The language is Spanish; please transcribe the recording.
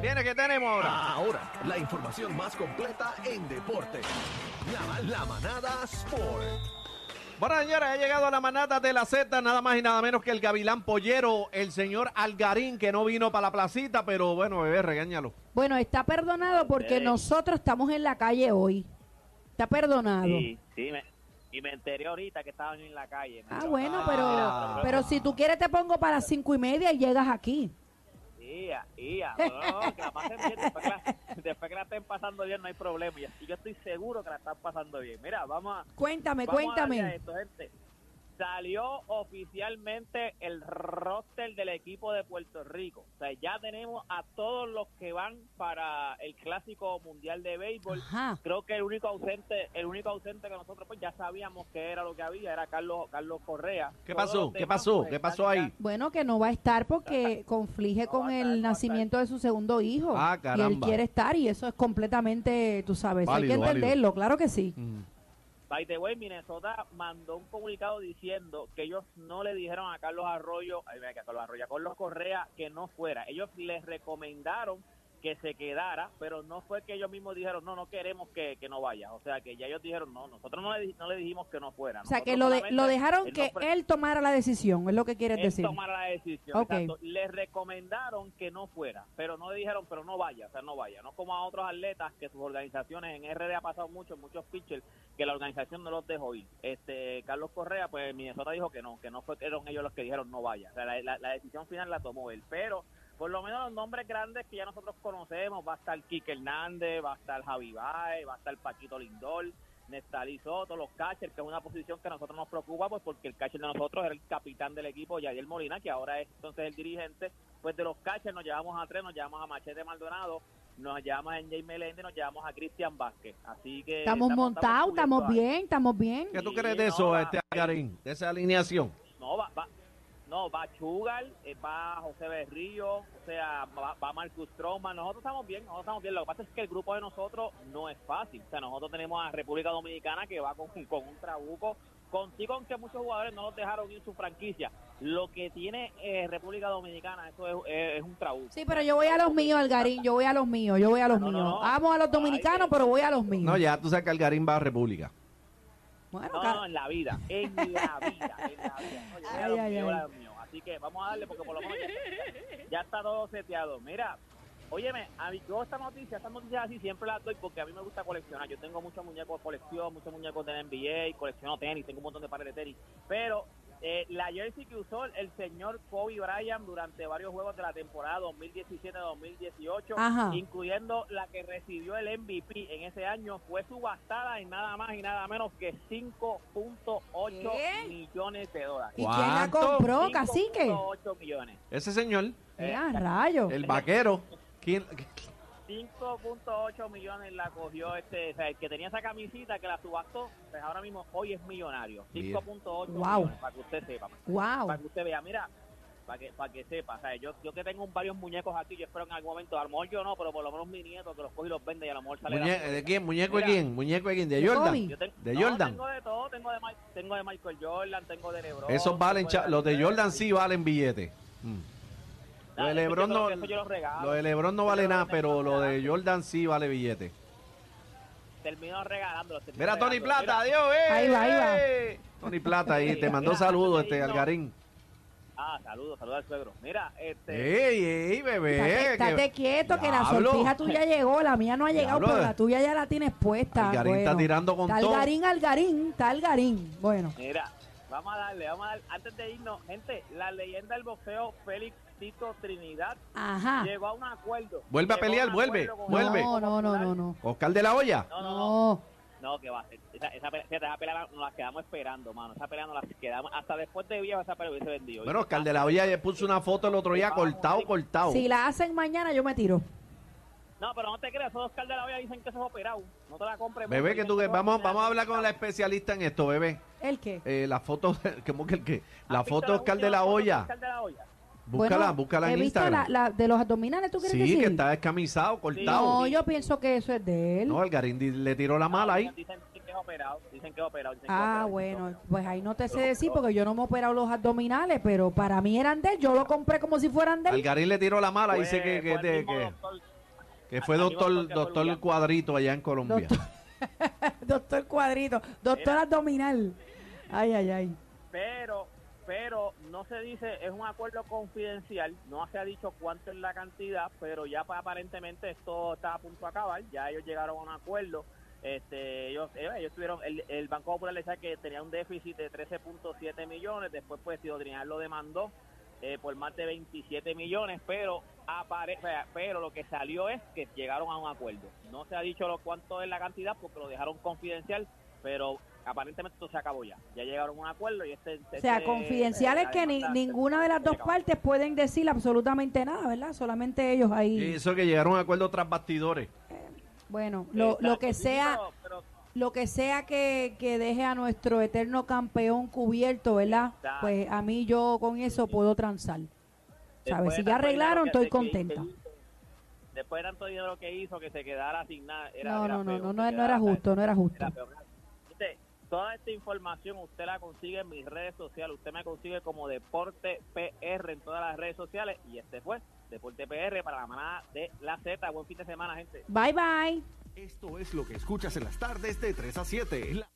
Viene, ¿qué tenemos ahora? Ahora, la información más completa en deporte. La, la manada Sport. Bueno, señores, ha llegado a la manata de la Z, nada más y nada menos que el gavilán pollero, el señor Algarín, que no vino para la placita, pero bueno, bebé, regáñalo. Bueno, está perdonado porque nosotros estamos en la calle hoy. Está perdonado. Sí, sí, me, y me enteré ahorita que estaban en la calle. Ah, Pero- bueno, Ah, pero, pero si tú quieres te pongo para las cinco y media y llegas aquí. Ia, ia, no, que la pasen bien, después que la, después que la estén pasando bien no hay problema, y yo estoy seguro que la están pasando bien. Mira, vamos a, Cuéntame, vamos a darle a cuéntame. esto, gente. Salió oficialmente el roster del equipo de Puerto Rico. O sea, ya tenemos a todos los que van para el Clásico Mundial de Béisbol. Ajá. Creo que el único ausente, el único ausente que nosotros pues ya sabíamos que era lo que había, era Carlos Carlos Correa. ¿Qué pasó? ¿Qué pasó? pues, ¿Qué pasó ahí? Bueno, que no va a estar porque conflige No con el nacimiento de su segundo hijo. Ah, Y él caramba. quiere estar y eso es completamente, tú sabes, hay que válido. entenderlo, claro que sí. Mm. By Minnesota mandó un comunicado diciendo que ellos no le dijeron a Carlos Arroyo, a Carlos Arroyo, a Carlos Correa que no fuera. Ellos les recomendaron que se quedara, pero no fue que ellos mismos dijeron, no, no queremos que, que no vaya. O sea, que ya ellos dijeron, no, nosotros no le, no le dijimos que no fuera. O sea, que lo, de- lo dejaron él que no él tomara la decisión, es lo que quieres él decir. tomara la decisión. Ok. exacto. Les recomendaron que no fuera, pero no le dijeron, pero no vaya, o sea, no vaya. No como a otros atletas que sus organizaciones, en RD ha pasado mucho, muchos pitchers, que la organización no los dejó ir. Este, Carlos Correa, pues Minnesota dijo que no, que no fue, que eran ellos los que dijeron no vaya. O sea, la, la- la decisión final la tomó él, pero por lo menos los nombres grandes que ya nosotros conocemos, va a estar Kike Hernández, va a estar Javi Baez, va a estar Paquito Lindor, Nestalí Soto, los catchers, que es una posición que a nosotros nos preocupa, pues porque el catcher de nosotros era el capitán del equipo, Yadiel Molina, que ahora es entonces el dirigente, pues de los catchers nos llevamos a tres, nos llevamos a Machete Maldonado, nos llevamos a Jaime Meléndez, nos llevamos a Cristian Vázquez, así que... Estamos montados, estamos bien, estamos bien. ¿Qué tú crees de no, eso, va- este Algarín? De esa alineación. No, va, va, no, va Chugal, eh, va José Berrío, o sea, va, va Marcus Stroman. Nosotros estamos bien, nosotros estamos bien. Lo que pasa es que el grupo de nosotros no es fácil. O sea, nosotros tenemos a República Dominicana que va con, con un trabuco. Contigo, aunque muchos jugadores no los dejaron ir su franquicia. Lo que tiene eh, República Dominicana, eso es, es- es un trabuco. Sí, pero yo voy a los míos, Algarín, yo voy a los míos, yo voy a los No, no, míos. no. Amo a los dominicanos, Ay, pero voy a los míos. No, ya tú sabes que Algarín va a República. Bueno, No, en la vida, en la vida, en la vida. A Ay, ay, a ay. Así que vamos a darle porque por lo menos ya, ya está todo seteado. Mira, óyeme, a mí, yo esta noticia, estas noticias así siempre las doy porque a mí me gusta coleccionar. Yo tengo muchos muñecos de colección, muchos muñecos de NBA, colecciono tenis, tengo un montón de pares de tenis. Pero eh, la jersey que usó el señor Kobe Bryant durante varios juegos de la temporada 2017-2018, Ajá. incluyendo la que recibió el MVP en ese año, fue subastada en nada más y nada menos que 5.8 ¿Qué? millones de dólares. ¿y quién la compró, cacique? 5.8 millones. Ese señor, Eh, rayo. el vaquero. ¿Quién? 5.8 millones la cogió este, o sea, el que tenía esa camisita que la subastó, pues ahora mismo hoy es millonario. Mira. 5.8 Wow. millones, para que usted sepa. Wow. Para que usted vea, mira, para que, para que sepa, o sea, yo, yo que tengo varios muñecos aquí, yo espero en algún momento, a lo mejor yo no, pero por lo menos mi nieto que los coge y los vende y a lo mejor sale la- Muñe- ¿De quién? ¿Muñeco de Mira. quién? ¿Muñeco de quién? ¿De De Jordan? Kobe. Yo ten- ¿De no, Jordan? tengo de todo, tengo de, Mi- tengo de Michael Jordan, tengo de LeBron. Esos valen, tengo cha- los de Jordan sí valen billetes. Mm. Lo de Lebron no, lo de Lebron no vale nada, pero lo de. Jordan sí vale billete. Termino regalándolos. termino Mira, Tony. Plata, Mira, adiós, eh. Ahí va, ahí va. Tony Plata ahí, te mandó Mira, saludos, este Algarín. Ah, saludos, saludos al suegro. Mira, este... Ey, ey, bebé. Estate, quieto que la sortija tuya llegó, la mía no ha llegado, Diablo. pero la tuya ya la tienes puesta. Algarín está Bueno. tirando con Está todo. Algarín, Algarín, está Algarín. Bueno, Mira, vamos a darle, vamos a darle. Antes de irnos, gente, la leyenda del boxeo Félix Tito Trinidad ajá. llegó a un acuerdo. Vuelve a pelear, vuelve, vuelve. el No, no, no, no, no. Oscar de la Hoya. No, no, no. No. No, que va. Esa, esa, pelea, esa pelea nos la quedamos esperando, mano. Esa pelea nos la quedamos. Hasta después de viejo esa pelea hubiese vendido. Bueno, Oscar de la Hoya ya puso una foto el otro día cortado, cortado. Si la hacen mañana, yo me tiro. No, pero no te creas, esos Oscar de la Hoya dicen que eso es operado. No te la compres. Bebé, que tú, es vamos, vamos a hablar con la especialista en esto, bebé. ¿El qué? Eh, la foto, ¿cómo que el qué? La ¿Has visto foto de Oscar de la foto Hoya. Oscar de la Hoya? Búscala, Bueno, búscala he en visto Instagram. La, la de los abdominales, ¿tú quieres Sí, decir? que está descamisado, cortado. No, yo pienso que eso es de él. No, Algarín di- le tiró la mala ahí. Dicen, dicen que es operado. Dicen que es operado. dicen que es Ah, operado, bueno, operado. pues ahí no te sé decir porque yo no me he operado los abdominales, pero para mí eran de él. Yo lo compré como si fueran de él. Algarín le tiró la mala, dice que, que, fue el te- mismo que- doctor- Que fue doctor, doctor Luyan. Cuadrito allá en Colombia. Doctor. Cuadrito, doctor Mira. abdominal. Ay, ay, ay. pero pero no se dice es un acuerdo confidencial no se ha dicho cuánto es la cantidad pero ya pa- aparentemente esto está a punto de acabar ya ellos llegaron a un acuerdo este ellos ellos, ellos tuvieron el, el Banco Popular le decía que tenía un déficit de 13.7 millones después pues Trinidad lo demandó eh, por más de 27 millones pero apare- o sea, pero lo que salió es que llegaron a un acuerdo no se ha dicho lo cuánto es la cantidad porque lo dejaron confidencial pero aparentemente esto se acabó ya. Ya llegaron a un acuerdo y este... O sea, confidencial es que ni- ninguna de las dos partes pueden decir absolutamente nada, ¿verdad? Solamente ellos Y ahí. eso que llegaron a un acuerdo tras bastidores. Bueno, lo, lo que sea, Pero, lo que sea que, que deje a nuestro eterno campeón cubierto, ¿verdad? Pues a mí yo con eso puedo transar. ¿Sabes? Si ya arreglaron, estoy contenta. después de tanto dinero que hizo, que se quedara sin nada. Era, No, no, no, no, no, era justo, no era justo. Toda esta información usted la consigue en mis redes sociales. Usted me consigue como Deporte PR en todas las redes sociales. Y este fue Deporte PR para la manada de la Z. Buen fin de semana, gente. Bye, bye. Esto es lo que escuchas en las tardes de 3 a 7. La-